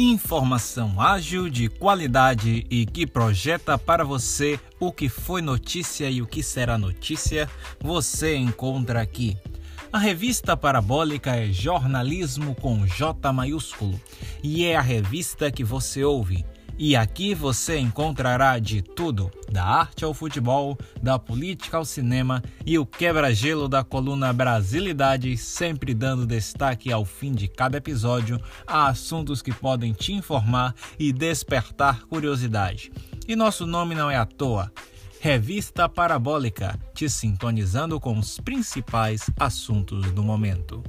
Informação ágil, de qualidade e que projeta para você o que foi notícia e o que será notícia, você encontra aqui. A revista Parabólica é jornalismo com J maiúsculo e é a revista que você ouve e aqui você encontrará de tudo, da arte ao futebol, da política ao cinema e o quebra-gelo da coluna Brasilidade, sempre dando destaque ao fim de cada episódio a assuntos que podem te informar e despertar curiosidade. E nosso nome não é à toa. Revista Parabólica, te sintonizando com os principais assuntos do momento.